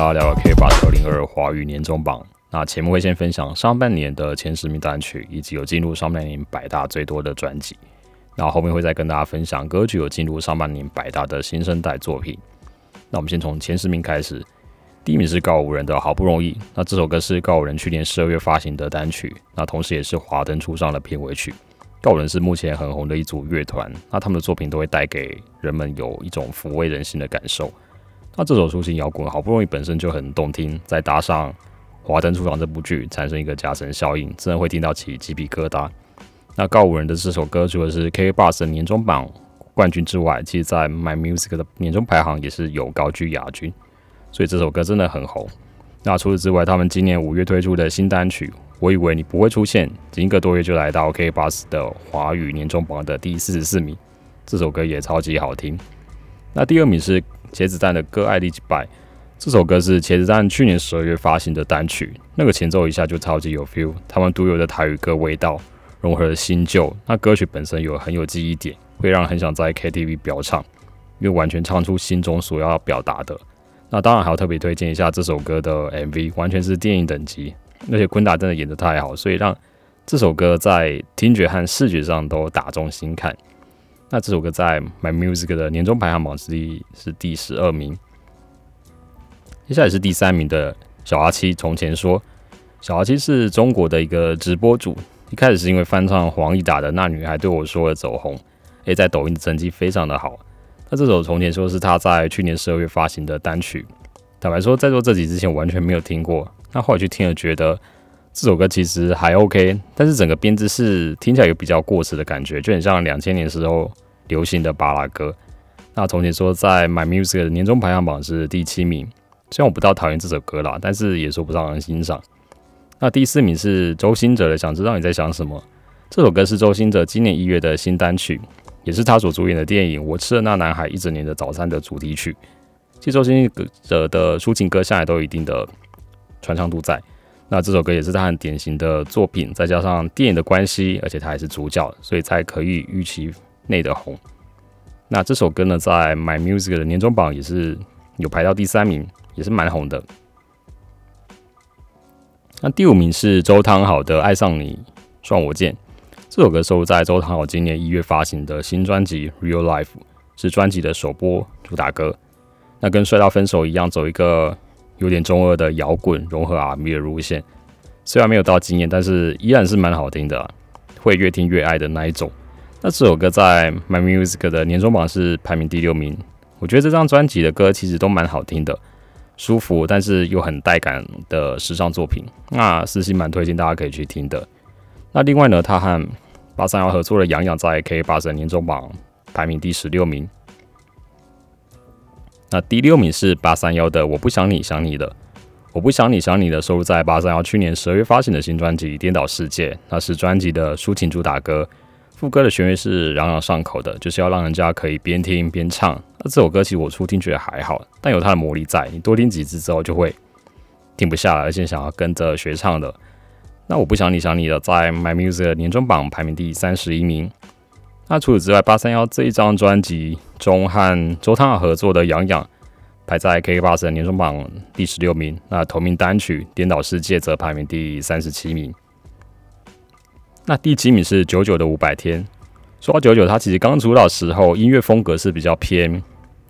大家聊 K 八二零二华语年终榜。那前面会先分享上半年的前十名单曲，以及有进入上半年百大最多的专辑。那后面会再跟大家分享歌曲有进入上半年百大的新生代作品。那我们先从前十名开始，第一名是告五人的好不容易。那这首歌是告五人去年十二月发行的单曲，那同时也是华灯初上的片尾曲。告五人是目前很红的一组乐团，那他们的作品都会带给人们有一种抚慰人心的感受。那这首抒情摇滚好不容易本身就很动听，再搭上《华灯初上》这部剧，产生一个加成效应，真的会听到起鸡皮疙瘩。那告五人的这首歌，除了是 K Bus 的年终榜冠军之外，其实在 My Music 的年终排行也是有高居亚军，所以这首歌真的很红。那除此之外，他们今年五月推出的新单曲《我以为你不会出现》，仅一个多月就来到 K Bus 的华语年终榜的第四十四名，这首歌也超级好听。那第二名是。茄子蛋的歌《爱丽几拜》这首歌是茄子蛋去年十二月发行的单曲，那个前奏一下就超级有 feel，他们独有的台语歌味道融合了新旧。那歌曲本身有很有记忆点，会让人很想在 KTV 飙唱，因为完全唱出心中所要表达的。那当然还要特别推荐一下这首歌的 MV，完全是电影等级，而且昆达真的演得太好，所以让这首歌在听觉和视觉上都打中心看。那这首歌在 My Music 的年终排行榜是第是第十二名，接下来是第三名的小阿七。从前说，小阿七是中国的一个直播主，一开始是因为翻唱黄义达的《那女孩对我说》而走红，诶，在抖音的成绩非常的好。那这首《从前说》是他在去年十二月发行的单曲，坦白说，在做这集之前完全没有听过，那后来去听了，觉得。这首歌其实还 OK，但是整个编制是听起来有比较过时的感觉，就很像两千年时候流行的巴拉歌。那从前说在 My Music 的年终排行榜是第七名，虽然我不到讨厌这首歌啦，但是也说不上很欣赏。那第四名是周兴哲的《想知道你在想什么》，这首歌是周兴哲今年一月的新单曲，也是他所主演的电影《我吃了那男孩一整年的早餐》的主题曲。其实周兴哲的抒情歌向来都有一定的传唱度在。那这首歌也是他很典型的作品，再加上电影的关系，而且他还是主角，所以才可以预期内的红。那这首歌呢，在 My Music 的年终榜也是有排到第三名，也是蛮红的。那第五名是周汤好的《爱上你算我贱》，这首歌收录在周汤好今年一月发行的新专辑《Real Life》，是专辑的首播主打歌。那跟《帅到分手》一样，走一个。有点中二的摇滚融合 R&B 的路线，虽然没有到惊艳，但是依然是蛮好听的，会越听越爱的那一种。那这首歌在 My Music 的年终榜是排名第六名。我觉得这张专辑的歌其实都蛮好听的，舒服但是又很带感的时尚作品。那私心蛮推荐大家可以去听的。那另外呢，他和八三幺合作的《痒痒》在 K 八十年终榜排名第十六名。那第六名是八三幺的《我不想你想你的》，我不想你想你的收录在八三幺去年十二月发行的新专辑《颠倒世界》，那是专辑的抒情主打歌，副歌的旋律是朗朗上口的，就是要让人家可以边听边唱。那这首歌其实我初听觉得还好，但有它的魔力在，你多听几次之后就会停不下来，而且想要跟着学唱的。那我不想你想你的在 My Music 年终榜排名第三十一名。那除此之外，八三幺这一张专辑中和周汤合作的《痒痒》排在 KK 八十的年终榜第十六名。那同名单曲《颠倒世界》则排名第三十七名。那第七名是九九的五百天。说到九九，他其实刚出道时候音乐风格是比较偏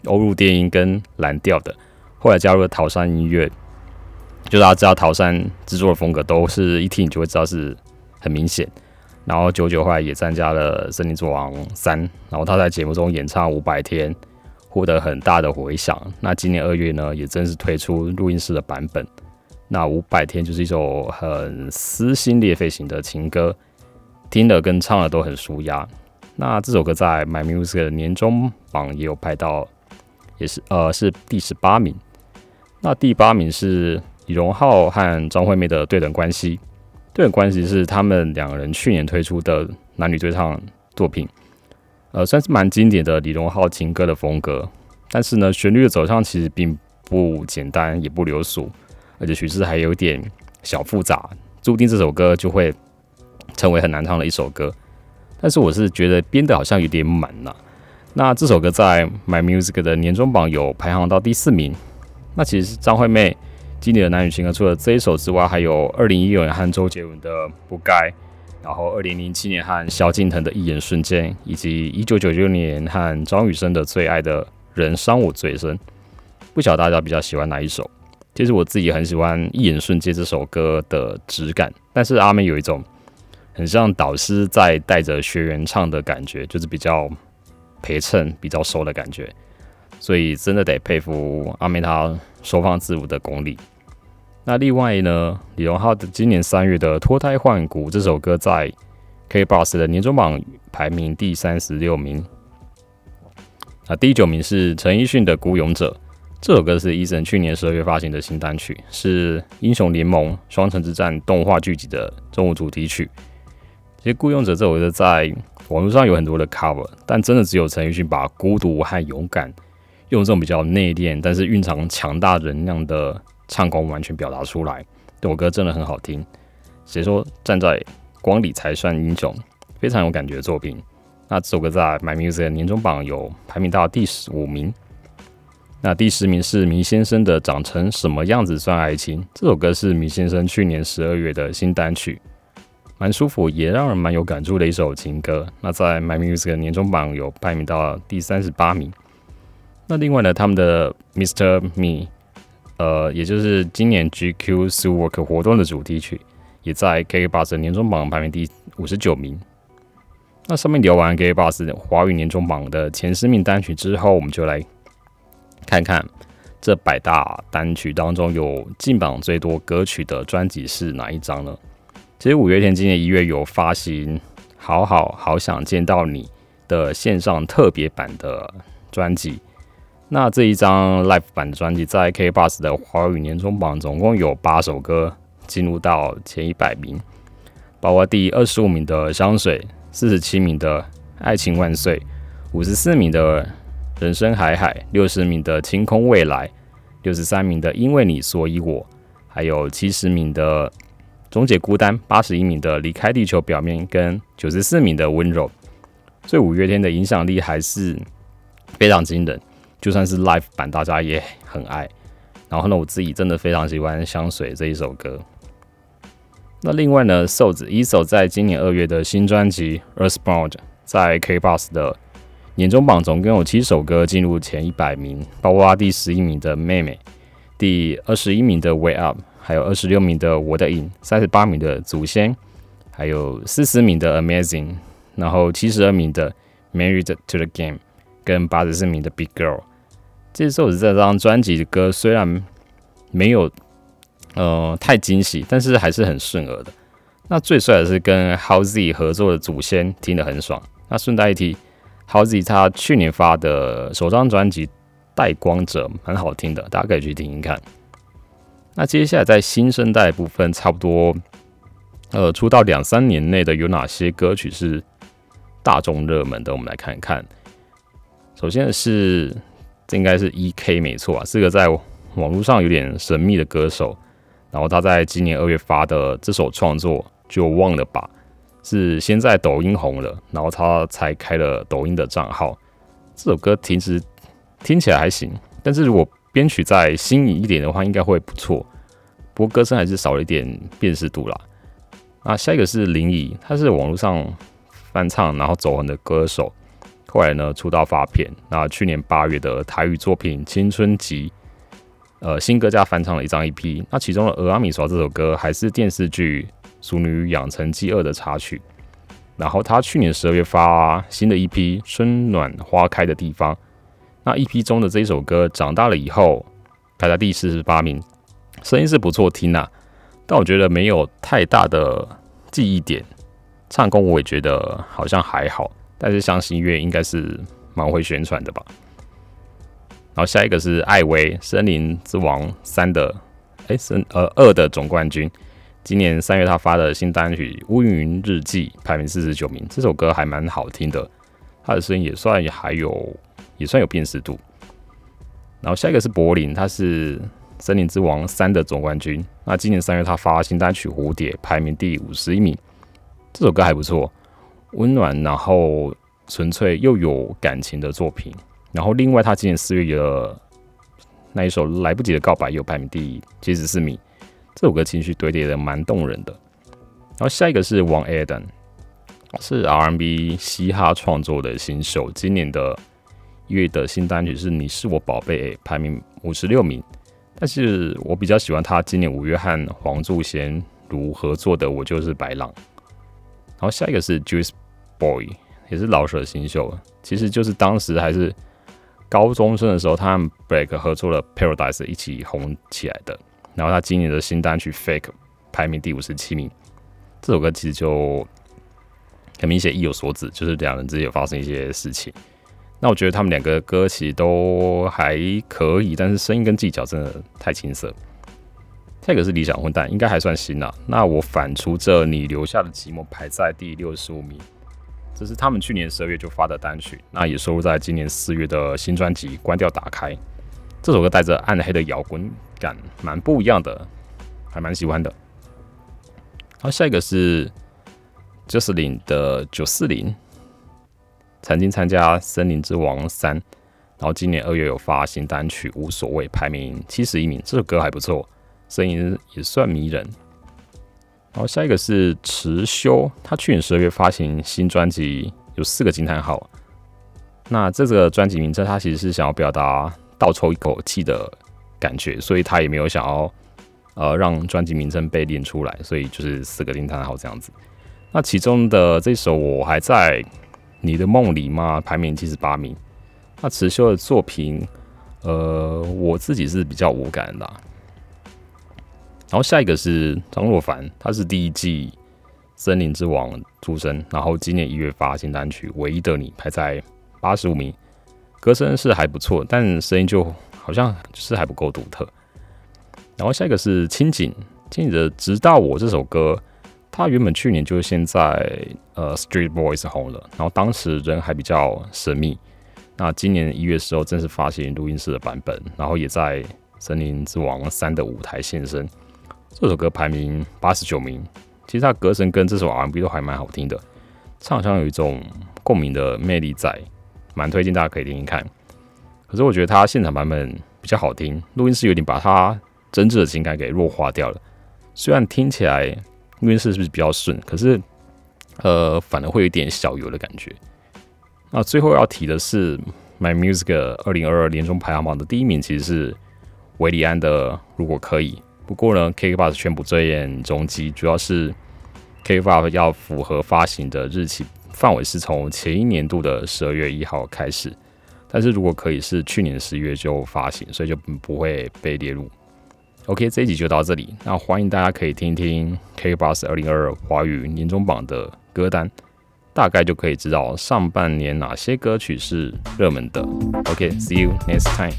欧陆电音跟蓝调的，后来加入了桃山音乐。就大家知道桃山制作的风格，都是一听你就会知道是很明显。然后九九后来也参加了《森林之王三》，然后他在节目中演唱《五百天》，获得很大的回响。那今年二月呢，也正式推出录音室的版本。那《五百天》就是一首很撕心裂肺型的情歌，听的跟唱的都很舒压。那这首歌在 My Music 的年终榜也有排到，也是呃是第十八名。那第八名是李荣浩和张惠妹的对等关系。对的关系是他们两个人去年推出的男女对唱作品，呃，算是蛮经典的李荣浩情歌的风格。但是呢，旋律的走向其实并不简单，也不流俗，而且曲式还有点小复杂，注定这首歌就会成为很难唱的一首歌。但是我是觉得编的好像有点满了。那这首歌在 My Music 的年终榜有排行到第四名。那其实张惠妹经典的男女情歌，除了这一首之外，还有二零一六年和周杰伦的《不该》，然后二零零七年和萧敬腾的《一眼瞬间》，以及一九九九年和张雨生的《最爱的人伤我最深》。不晓得大家比较喜欢哪一首？其实我自己很喜欢《一眼瞬间》这首歌的质感，但是阿妹有一种很像导师在带着学员唱的感觉，就是比较陪衬、比较收的感觉。所以真的得佩服阿妹她收放自如的功力。那另外呢，李荣浩的今年三月的《脱胎换骨》这首歌在 K Box 的年终榜排名第三十六名。啊，第九名是陈奕迅的《孤勇者》这首歌是 Eason 去年十二月发行的新单曲，是《英雄联盟：双城之战》动画剧集的中午主题曲。其实《孤勇者》这首歌在网络上有很多的 cover，但真的只有陈奕迅把孤独和勇敢。用这种比较内敛，但是蕴藏强大能量的唱功完全表达出来，这首歌真的很好听。谁说站在光里才算英雄？非常有感觉的作品。那这首歌在 My Music 年终榜有排名到第十五名。那第十名是迷先生的《长成什么样子算爱情》。这首歌是迷先生去年十二月的新单曲，蛮舒服，也让人蛮有感触的一首情歌。那在 My Music 年终榜有排名到第三十八名。那另外呢，他们的 Mr. Me，呃，也就是今年 GQ SuWork 活动的主题曲，也在 k b u s 年终榜排名第五十九名。那上面聊完 k b u s 华语年终榜的前十名单曲之后，我们就来看看这百大单曲当中有进榜最多歌曲的专辑是哪一张呢？其实五月天今年一月有发行《好好好想见到你》的线上特别版的专辑。那这一张 live 版的专辑在 K Bus 的华语年终榜总共有八首歌进入到前一百名，包括第二十五名的香水，四十七名的爱情万岁，五十四名的人生海海，六十名的晴空未来，六十三名的因为你所以我，还有七十名的终结孤单，八十一名的离开地球表面，跟九十四名的温柔。所以五月天的影响力还是非常惊人。就算是 live 版，大家也很爱。然后呢，我自己真的非常喜欢《香水》这一首歌。那另外呢，瘦子一首在今年二月的新专辑《Earthbound》在 KBox 的年终榜总共有七首歌进入前一百名，包括第十一名的《妹妹》，第二十一名的《Way Up》，还有二十六名的《我的影》，三十八名的《祖先》，还有四十名的《Amazing》，然后七十二名的《Married to the Game》，跟八十四名的《Big Girl》。这首这张专辑的歌虽然没有呃太惊喜，但是还是很顺耳的。那最帅的是跟 Howzy 合作的《祖先》，听得很爽。那顺带一提，Howzy 他去年发的首张专辑《带光者》蛮好听的，大家可以去听听看。那接下来在新生代部分，差不多呃出道两三年内的有哪些歌曲是大众热门的？我们来看一看。首先是。这应该是 E.K 没错啊，是个在网络上有点神秘的歌手。然后他在今年二月发的这首创作就忘了吧，是先在抖音红了，然后他才开了抖音的账号。这首歌其实听起来还行，但是如果编曲再新颖一点的话，应该会不错。不过歌声还是少了一点辨识度啦。那下一个是林怡，他是网络上翻唱然后走红的歌手。后来呢，出道发片。那去年八月的台语作品《青春集》，呃，新歌加翻唱了一张 EP。那其中的《俄阿米耍》这首歌还是电视剧《熟女养成记二》的插曲。然后他去年十二月发新的 EP《春暖花开的地方》。那 EP 中的这一首歌《长大了以后》排在第四十八名，声音是不错听呐，但我觉得没有太大的记忆点。唱功我也觉得好像还好。但是相信音乐应该是蛮会宣传的吧。然后下一个是艾薇《森林之王三》的，哎，森呃二的总冠军。今年三月他发的新单曲《乌云日记》排名四十九名，这首歌还蛮好听的，他的声音也算还有也算有辨识度。然后下一个是柏林，他是《森林之王三》的总冠军。那今年三月他发新单曲《蝴蝶》，排名第五十一名，这首歌还不错。温暖，然后纯粹又有感情的作品。然后另外，他今年四月的那一首《来不及的告白》又排名第七十四名。这首歌情绪堆叠的蛮动人的。然后下一个是王 Eden，是 R&B 嘻哈创作的新秀，今年的一月的新单曲是《你是我宝贝》，排名五十六名。但是我比较喜欢他今年五月和黄祖贤如合作的《我就是白狼》。然后下一个是 Juice Boy，也是老舍新秀，其实就是当时还是高中生的时候，他和 Break 合作了《Paradise》一起红起来的。然后他今年的新单曲《Fake》排名第五十七名。这首歌其实就很明显意有所指，就是两人之间有发生一些事情。那我觉得他们两个歌其实都还可以，但是声音跟技巧真的太青涩。下一个是理想混蛋，应该还算新啊。那我反出这你留下的寂寞排在第六十五名，这是他们去年十二月就发的单曲，那也收录在今年四月的新专辑《关掉打开》。这首歌带着暗黑的摇滚感，蛮不一样的，还蛮喜欢的。好，下一个是 Justin 的九四零，曾经参加《森林之王三》，然后今年二月有发新单曲《无所谓》，排名七十一名。这首歌还不错。声音也算迷人。然后下一个是池修，他去年十二月发行新专辑，有四个惊叹号。那这个专辑名称，他其实是想要表达倒抽一口气的感觉，所以他也没有想要呃让专辑名称被练出来，所以就是四个惊叹号这样子。那其中的这首我还在你的梦里吗？排名七十八名。那池修的作品，呃，我自己是比较无感的。然后下一个是张若凡，他是第一季《森林之王》出身，然后今年一月发新单曲《唯一的你》，排在八十五名，歌声是还不错，但声音就好像是还不够独特。然后下一个是清井，清井的《直到我》这首歌，他原本去年就是先在呃 Street Boys 红了，然后当时人还比较神秘，那今年一月时候正式发行录音室的版本，然后也在《森林之王三》的舞台现身。这首歌排名八十九名，其实他歌声跟这首 R&B 都还蛮好听的，唱腔有一种共鸣的魅力在，蛮推荐大家可以听听看。可是我觉得他现场版本比较好听，录音室有点把他真挚的情感给弱化掉了。虽然听起来录音室是不是比较顺，可是呃反而会有一点小油的感觉。那最后要提的是，My Music 二零二二年终排行榜的第一名其实是维里安的《如果可以》。不过呢，KKBOX 宣布追演中期，主要是 KKBOX 要符合发行的日期范围是从前一年度的十二月一号开始，但是如果可以是去年十月就发行，所以就不会被列入。OK，这一集就到这里，那欢迎大家可以听听 KKBOX 二零二二华语年终榜的歌单，大概就可以知道上半年哪些歌曲是热门的。OK，see you next time。